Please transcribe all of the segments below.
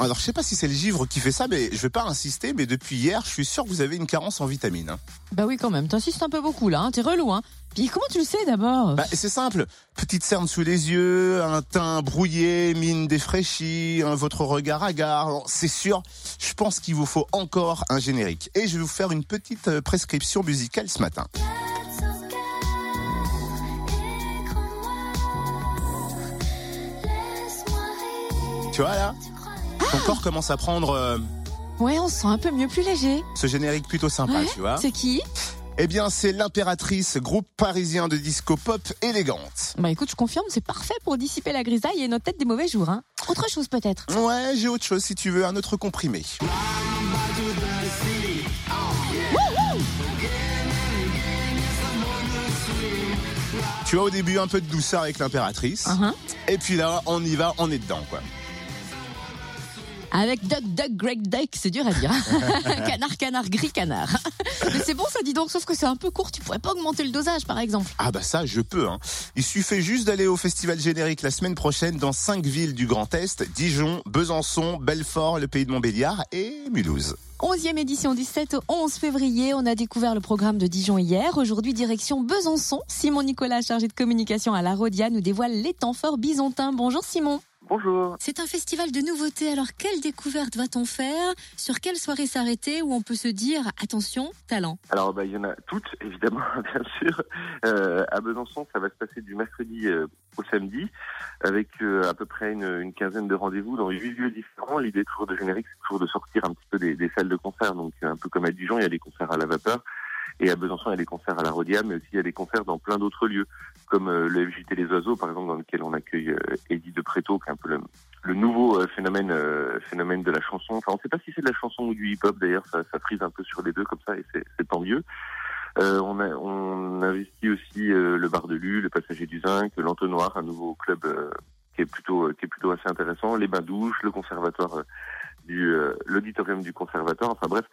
Alors, je sais pas si c'est le givre qui fait ça, mais je vais pas insister, mais depuis hier, je suis sûr que vous avez une carence en vitamines. hein. Bah oui, quand même. T'insistes un peu beaucoup là. Hein. T'es relou, hein. Puis comment tu le sais d'abord? Bah, c'est simple. Petite cerne sous les yeux, un teint brouillé, mine défraîchie, votre regard hagard. Alors, C'est sûr, je pense qu'il vous faut encore un générique. Et je vais vous faire une petite euh, prescription musicale ce matin. Tu vois là? Ton corps commence à prendre euh, Ouais, on se sent un peu mieux, plus léger. ce générique plutôt sympa, Ouais, tu vois. C'est qui? Eh bien, c'est l'impératrice, groupe parisien de disco pop élégante. Bah écoute, je confirme, c'est parfait pour dissiper la grisaille et notre tête des mauvais jours. Hein. Autre chose peut-être. Ouais, j'ai autre chose si tu veux, un autre comprimé. Tu vois au début un peu de douceur avec l'impératrice. Uhum. Et puis là, on y va, on est dedans quoi. Avec Duck Duck Greg Duck, c'est dur à dire. canard canard gris canard. Mais c'est bon ça dis donc, sauf que c'est un peu court, tu pourrais pas augmenter le dosage par exemple. Ah bah ça, je peux. Hein. Il suffit juste d'aller au festival générique la semaine prochaine dans cinq villes du Grand Est Dijon, Besançon, Belfort, le Pays de Montbéliard et Mulhouse. 11e édition du 7 au 11 février. On a découvert le programme de Dijon hier. Aujourd'hui, direction Besançon. Simon Nicolas, chargé de communication à la Rodia, nous dévoile les temps forts byzantins. Bonjour Simon. Bonjour. C'est un festival de nouveautés. Alors, quelle découverte va-t-on faire? Sur quelle soirée s'arrêter? Où on peut se dire, attention, talent? Alors, bah, il y en a toutes, évidemment, bien sûr. Euh, à Besançon, ça va se passer du mercredi euh, au samedi, avec euh, à peu près une, une quinzaine de rendez-vous dans huit lieux différents. L'idée toujours de générique, c'est toujours de sortir un petit peu des, des salles de concert. Donc, un peu comme à Dijon, il y a des concerts à la vapeur. Et à Besançon, il y a des concerts à la Rodia, mais aussi il y a des concerts dans plein d'autres lieux, comme euh, le FJT Les Oiseaux, par exemple, dans lequel on accueille euh, Eddie de Préto, qui est un peu le, le nouveau euh, phénomène phénomène de la chanson. Enfin, on ne sait pas si c'est de la chanson ou du hip-hop, d'ailleurs, ça, ça frise un peu sur les deux comme ça, et c'est tant mieux. Euh, on, a, on investit aussi euh, le Bar de Lu, le Passager du Zinc, l'Entonnoir, un nouveau club euh, qui est plutôt qui est plutôt assez intéressant, les bains douches, le conservatoire du l'auditorium du conservatoire. Enfin bref,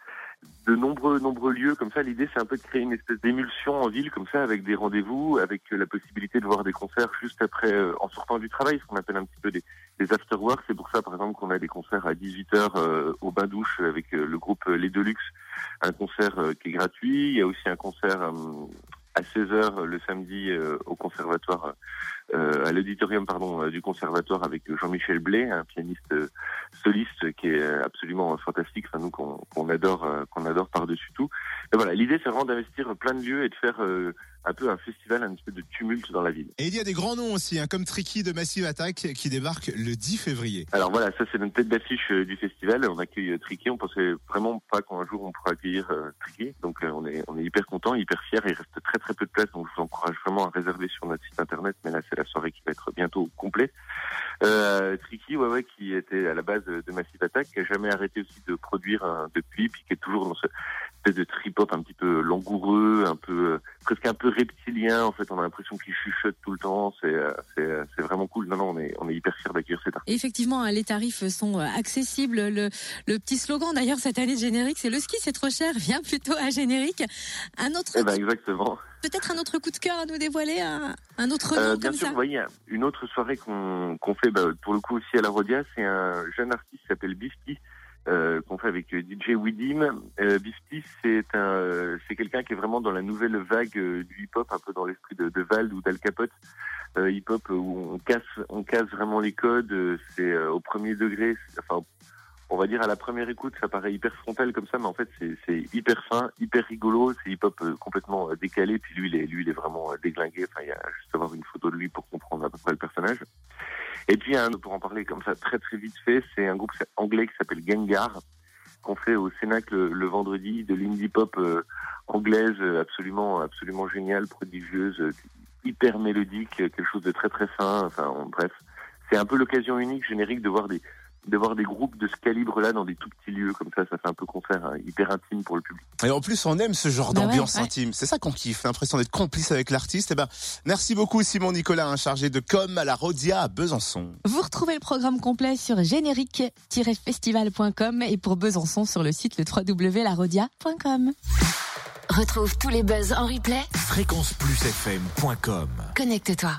de nombreux nombreux lieux comme ça. L'idée c'est un peu de créer une espèce d'émulsion en ville comme ça, avec des rendez-vous, avec euh, la possibilité de voir des concerts juste après euh, en sortant du travail, ce qu'on appelle un petit peu des, des after-work. C'est pour ça par exemple qu'on a des concerts à 18h euh, au bain douche avec euh, le groupe euh, Les Deluxe, un concert qui est gratuit. Il y a aussi un concert à 16h le samedi euh, au conservatoire, euh, à l'auditorium pardon du conservatoire avec Jean-Michel Blais, un pianiste soliste qui est absolument fantastique, enfin nous qu'on qu'on adore, euh, qu'on adore par-dessus tout. Et voilà, l'idée c'est vraiment d'investir plein de lieux et de faire euh, un peu un festival, un petit peu de tumulte dans la ville. Et il y a des grands noms aussi, hein, comme Tricky de Massive Attack qui débarque le 10 février. Alors voilà, ça c'est notre tête d'affiche euh, du festival. On accueille euh, Tricky. On pensait vraiment pas qu'un jour on pourra accueillir euh, Tricky. Donc euh, on est on est hyper content, hyper fier. Il reste très très peu de place, donc je vous encourage vraiment à réserver sur notre site internet. Mais là c'est la soirée qui va être bientôt complète. Euh, Tricky, ouais ouais, qui était à la base de, de Massive Attack, qui a jamais arrêté aussi de produire depuis, puis qui est toujours dans ce espèce de trip-hop un petit peu langoureux, un peu euh, presque un peu reptilien. En fait, on a l'impression qu'il chuchote tout le temps. C'est euh, c'est euh, c'est vraiment cool. Non non, on est on est hyper fier d'accueillir cet artiste. Effectivement, hein, les tarifs sont accessibles. Le, le petit slogan d'ailleurs cette année de générique, c'est le ski c'est trop cher, viens plutôt à générique. Un autre, Eh ben exactement. peut-être un autre coup de cœur à nous dévoiler, un, un autre nom Euh, bien comme sûr, ça. vous voyez, une autre soirée qu'on qu'on fait bah, pour le coup aussi à la Rodia, c'est un jeune artiste qui s'appelle Bifty, euh, qu'on fait avec DJ Widim. Euh, c'est un, c'est quelqu'un qui est vraiment dans la nouvelle vague euh, du hip-hop, un peu dans l'esprit de, de Vald ou d'Al Capote. Euh, hip-hop où on casse, on casse vraiment les codes. euh, C'est euh, au premier degré, enfin. On va dire à la première écoute, ça paraît hyper frontal comme ça, mais en fait c'est hyper fin, hyper rigolo, c'est hip-hop complètement décalé. Puis lui, il est, lui, il est vraiment déglingué. Enfin, il y a juste à voir une photo de lui pour comprendre à peu près le personnage. Et puis, un, pour en parler comme ça très très vite fait, c'est un groupe anglais qui s'appelle Gengar, qu'on fait au Cénacle le, le vendredi, de l'indie pop euh, anglaise, absolument absolument géniale, prodigieuse, hyper mélodique, quelque chose de très très fin. Enfin, en- bref, c'est un peu l'occasion unique générique de voir des de voir des groupes de ce calibre-là dans des tout petits lieux comme ça. Ça fait un peu concert hein, hyper intime pour le public. Et en plus, on aime ce genre Bah ouais, d'ambiance ouais. intime. C'est ça qu'on kiffe, l'impression d'être complice avec l'artiste. Eh ben, merci beaucoup Simon Nicolas, un chargé de com à la Rodia à Besançon. Vous retrouvez le programme complet sur générique-festival.com et pour Besançon sur le site le www.larodia.com. Retrouve tous les buzz en replay. Fréquenceplusfm.com Connecte-toi.